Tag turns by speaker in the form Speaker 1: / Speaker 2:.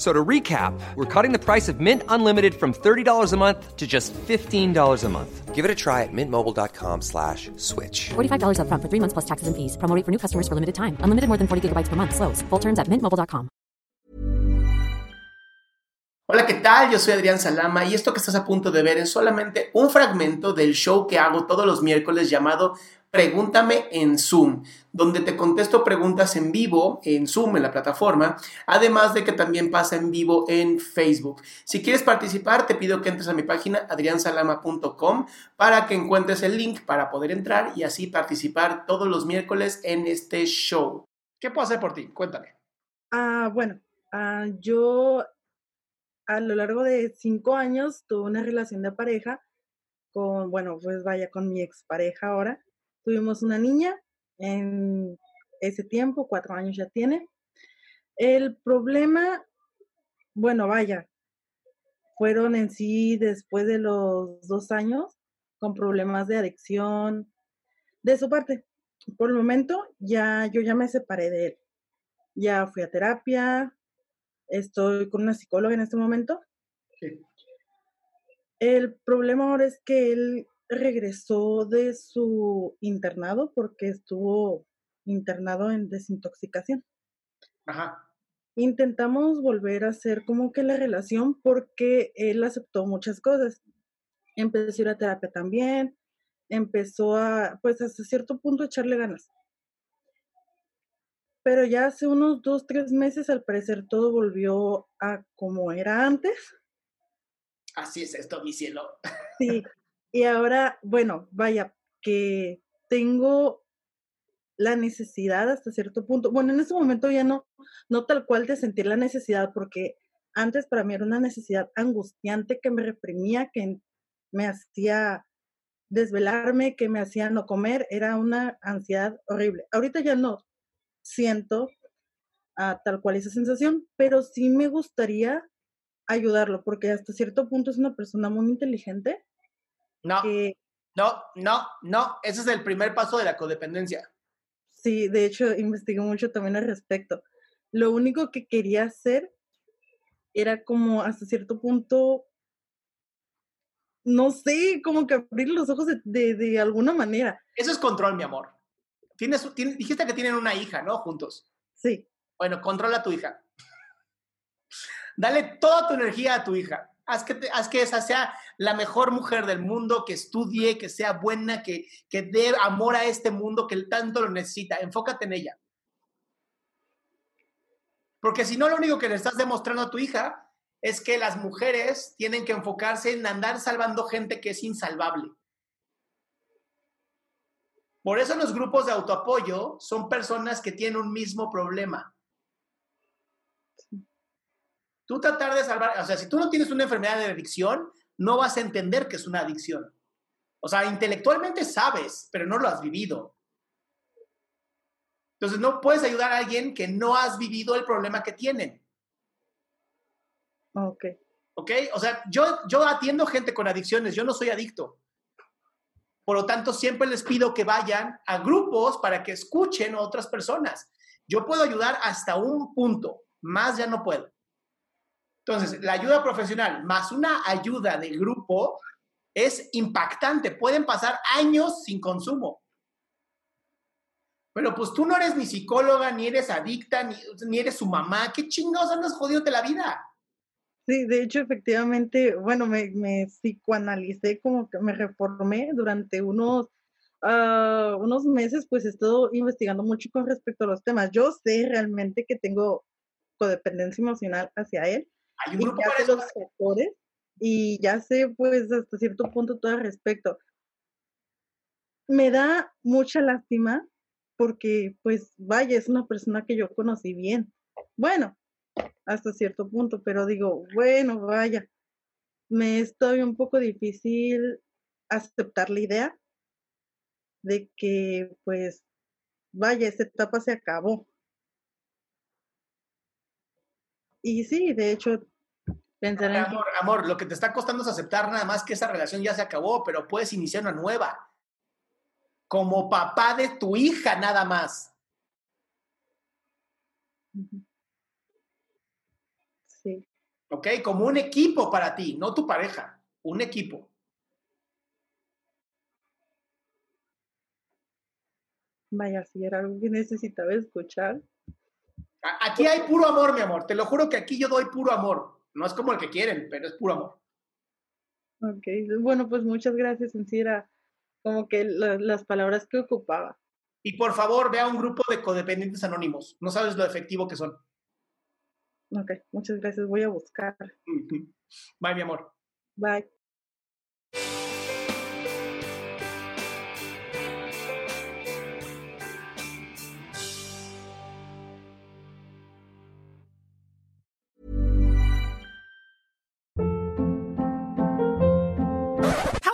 Speaker 1: So to recap, we're cutting the price of Mint Unlimited from $30 a month to just $15 a month. Give it a try at mintmobile.com slash switch.
Speaker 2: $45 up front for three months plus taxes and fees. Promo rate for new customers for limited time. Unlimited more than 40 gigabytes per month. Slows. Full terms at mintmobile.com.
Speaker 3: Hola, ¿qué tal? Yo soy Adrián Salama y esto que estás a punto de ver es solamente un fragmento del show que hago todos los miércoles llamado Pregúntame en Zoom, donde te contesto preguntas en vivo en Zoom, en la plataforma, además de que también pasa en vivo en Facebook. Si quieres participar, te pido que entres a mi página adriansalama.com para que encuentres el link para poder entrar y así participar todos los miércoles en este show. ¿Qué puedo hacer por ti? Cuéntame.
Speaker 4: Ah, bueno, ah, yo a lo largo de cinco años tuve una relación de pareja con, bueno, pues vaya, con mi expareja ahora. Tuvimos una niña en ese tiempo, cuatro años ya tiene. El problema, bueno, vaya, fueron en sí después de los dos años con problemas de adicción de su parte. Por el momento ya yo ya me separé de él. Ya fui a terapia, estoy con una psicóloga en este momento.
Speaker 3: Sí.
Speaker 4: El problema ahora es que él regresó de su internado porque estuvo internado en desintoxicación.
Speaker 3: Ajá.
Speaker 4: Intentamos volver a hacer como que la relación porque él aceptó muchas cosas. Empezó a ir a terapia también, empezó a, pues hasta cierto punto, a echarle ganas. Pero ya hace unos dos, tres meses, al parecer, todo volvió a como era antes.
Speaker 3: Así es esto, mi cielo.
Speaker 4: Sí, y ahora, bueno, vaya, que tengo la necesidad hasta cierto punto. Bueno, en este momento ya no, no tal cual de sentir la necesidad, porque antes para mí era una necesidad angustiante que me reprimía, que me hacía desvelarme, que me hacía no comer, era una ansiedad horrible. Ahorita ya no siento ah, tal cual esa sensación, pero sí me gustaría ayudarlo, porque hasta cierto punto es una persona muy inteligente
Speaker 3: No,
Speaker 4: que
Speaker 3: no, no, no. Ese es el primer paso de la codependencia.
Speaker 4: Sí, de hecho, investigué mucho también al respecto. Lo único que quería hacer era como hasta cierto punto, no sé, como que abrir los ojos de, de, de alguna manera.
Speaker 3: Eso es control, mi amor. Tienes, tienes- dijiste que tienen una hija, ¿no? Juntos.
Speaker 4: Sí,
Speaker 3: Bueno, controla a tu hija. Dale toda tu energía a tu hija. Haz que, esa sea la mejor mujer del mundo, que estudie, que sea buena, que, que dé amor a este mundo que tanto lo necesita. Enfócate en ella. Porque si no, lo único que le estás demostrando a tu hija es que las mujeres tienen que enfocarse en andar salvando gente que es insalvable. Por eso los grupos de autoapoyo son personas que tienen un mismo problema. Tú tratar de salvar, o sea, si tú no tienes una enfermedad de adicción, no vas a entender que es una adicción. O sea, intelectualmente sabes, pero no lo has vivido. Entonces, no puedes ayudar a alguien que no has vivido el problema que tienen.
Speaker 4: ok.
Speaker 3: ¿Ok? O sea, yo, yo atiendo gente con adicciones, yo no soy adicto. Por lo tanto, siempre les pido que vayan a grupos para que escuchen a otras personas. Yo puedo ayudar hasta un punto, más ya no puedo. Entonces, la ayuda profesional más una ayuda de grupo es impactante. Pueden pasar años sin consumo. Pero pues tú no eres ni psicóloga, ni eres adicta, ni, ni eres su mamá. ¿Qué chingados andas jodiéndote la vida?
Speaker 4: Sí, de hecho, efectivamente, bueno, me, me psicoanalicé, como que me reformé durante unos, ah, unos meses, pues he estado investigando mucho con respecto a los temas. Yo sé realmente que tengo codependencia emocional hacia él.
Speaker 3: Hay un
Speaker 4: y
Speaker 3: grupo
Speaker 4: ya
Speaker 3: para
Speaker 4: los factores y ya sé pues hasta cierto punto todo al respecto. Me da mucha lástima porque pues vaya, es una persona que yo conocí bien. Bueno, hasta cierto punto, pero digo, bueno, vaya, me es todavía un poco difícil aceptar la idea de que pues vaya, esa etapa se acabó. Y sí, de hecho, pensar en
Speaker 3: Amor, amor, lo que te está costando es aceptar nada más que esa relación ya se acabó, pero puedes iniciar una nueva. Como papá de tu hija, nada más.
Speaker 4: Sí,
Speaker 3: ¿Ok? Como un equipo para ti, no tu pareja, un equipo.
Speaker 4: vaya, si era algo que necesitaba escuchar.
Speaker 3: Aquí hay puro amor, mi amor. Te lo juro que aquí yo doy puro amor. No es como el que quieren, pero es puro amor.
Speaker 4: Ok, bueno, pues muchas gracias, en sí era como que la- las palabras que ocupaba.
Speaker 3: Y por favor, ve a un grupo de codependientes anónimos. No sabes lo efectivo que son.
Speaker 4: Ok, muchas gracias, voy a buscar.
Speaker 3: Bye, mi amor.
Speaker 4: Bye.